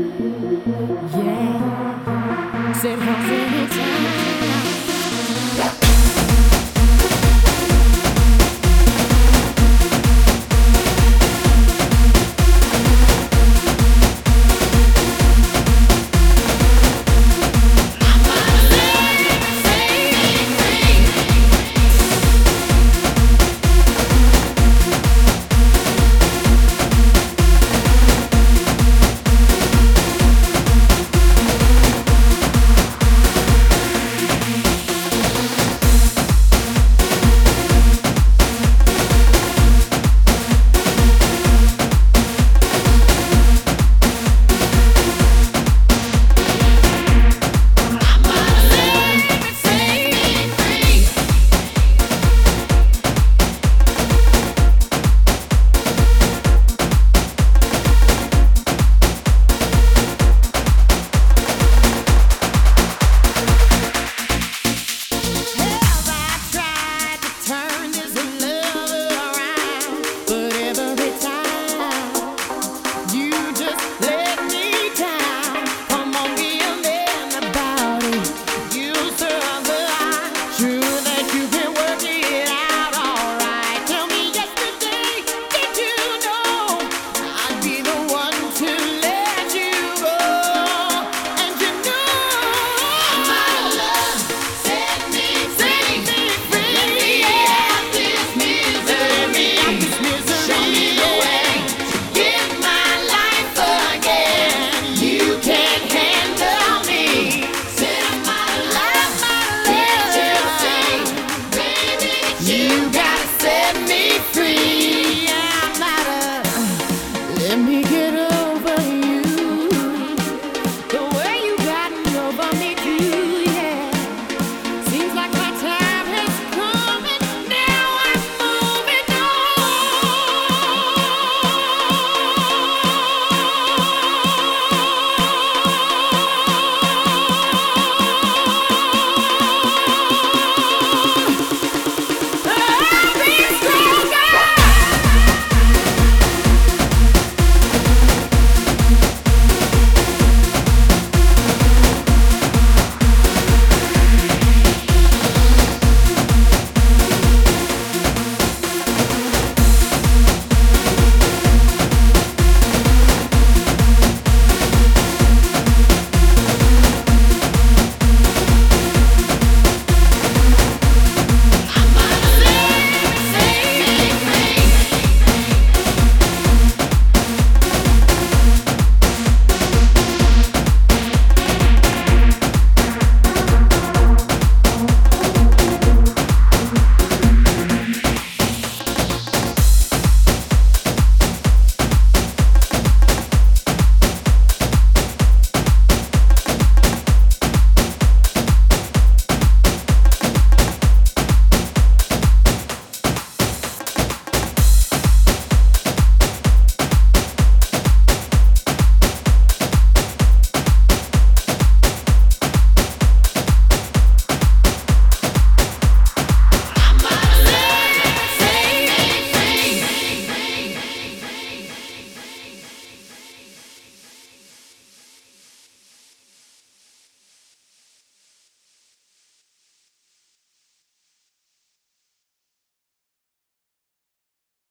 Yeah. C'est français.